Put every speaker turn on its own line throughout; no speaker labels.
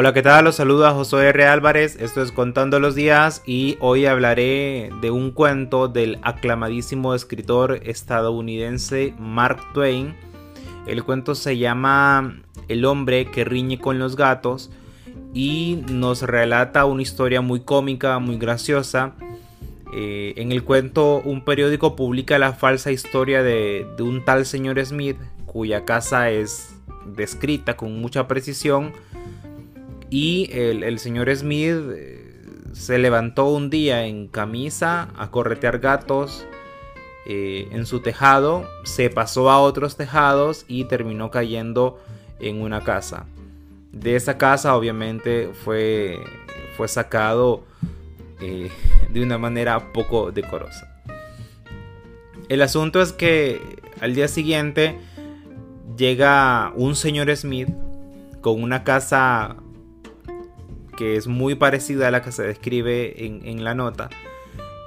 Hola, ¿qué tal? Los saluda José R. Álvarez, esto es Contando los Días y hoy hablaré de un cuento del aclamadísimo escritor estadounidense Mark Twain. El cuento se llama El hombre que riñe con los gatos y nos relata una historia muy cómica, muy graciosa. Eh, en el cuento un periódico publica la falsa historia de, de un tal señor Smith cuya casa es descrita con mucha precisión y el, señor Smith eh, se levantó un día en camisa a corretear gatos eh, en su tejado, se pasó a otros tejados y terminó cayendo en una casa. De esa casa obviamente fue, fue sacado eh, de una manera poco decorosa. El asunto es que al día siguiente llega un señor Smith con una casa que es muy parecida a la que se describe en, la nota.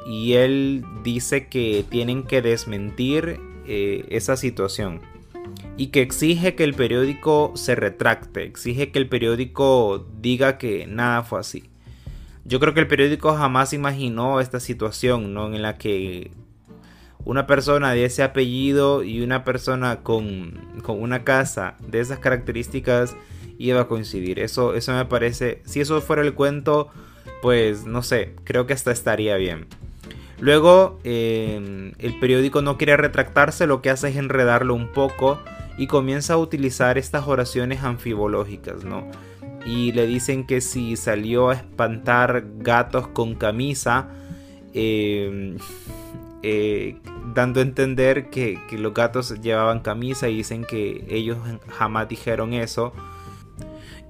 Y él dice que tienen que desmentir eh, esa situación. Y que exige que el periódico se retracte. Exige que el periódico diga que nada fue así. Yo creo que el periódico jamás imaginó esta situación, ¿no? En la que una persona de ese apellido y una persona con, con una casa de esas características iba a coincidir. Eso, eso me parece, si eso fuera el cuento, pues no sé, creo que hasta estaría bien. Luego, em, el periódico no quiere retractarse, lo que hace es enredarlo un poco y comienza a utilizar estas oraciones anfibológicas, ¿no? Y le dicen que si salió a espantar gatos con camisa, em, eh, dando a entender que, que, los gatos llevaban camisa y dicen que ellos jamás dijeron eso.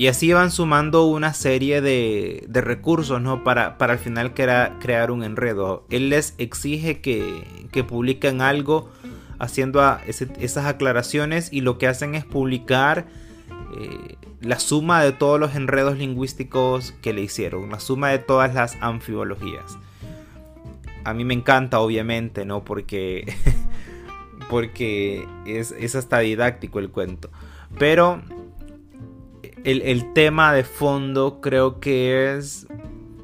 Y así van sumando una serie de, recursos, ¿no? Para, para al final crear, un enredo. Él les exige que, que publiquen algo haciendo esas aclaraciones y lo que hacen es publicar eh, la suma de todos los enredos lingüísticos que le hicieron, la suma de todas las anfibologías. A mí me encanta, obviamente, ¿no? Porque, porque es, es hasta didáctico el cuento. Pero el, tema de fondo creo que es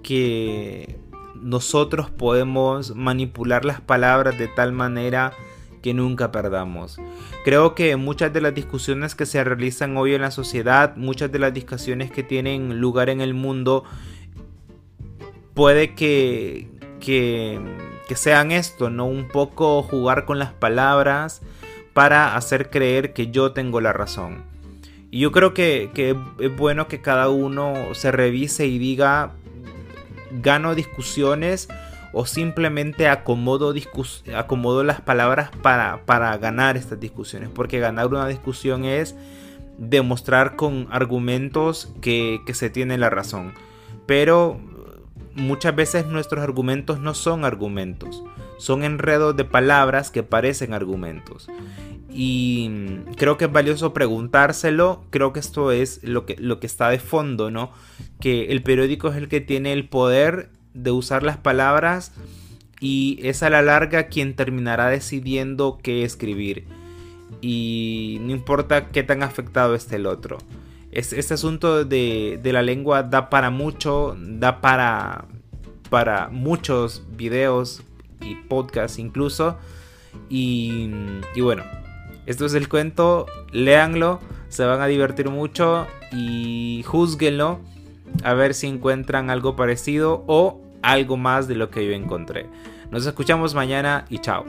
que nosotros podemos manipular las palabras de tal manera que nunca perdamos. Creo que muchas de las discusiones que se realizan hoy en la sociedad, muchas de las discusiones que tienen lugar en el mundo, puede que, que, que sean esto, ¿no? Un poco jugar con las palabras para hacer creer que yo tengo la razón. Yo creo que, es bueno que cada uno se revise y diga, gano discusiones o simplemente acomodo, acomodo las palabras para, para ganar estas discusiones. Porque ganar una discusión es demostrar con argumentos que, que se tiene la razón. Pero muchas veces nuestros argumentos no son argumentos, son enredos de palabras que parecen argumentos y creo que es valioso preguntárselo. Creo que esto es lo que, lo que está de fondo, ¿no? Que el periódico es el que tiene el poder de usar las palabras y es a la larga quien terminará decidiendo qué escribir. Y no importa qué tan afectado esté el otro. Este, asunto de, la lengua da para mucho, da para, para muchos videos y podcasts incluso. Y, bueno, esto es el cuento, léanlo, se van a divertir mucho y juzguenlo a ver si encuentran algo parecido o algo más de lo que yo encontré. Nos escuchamos mañana y chao.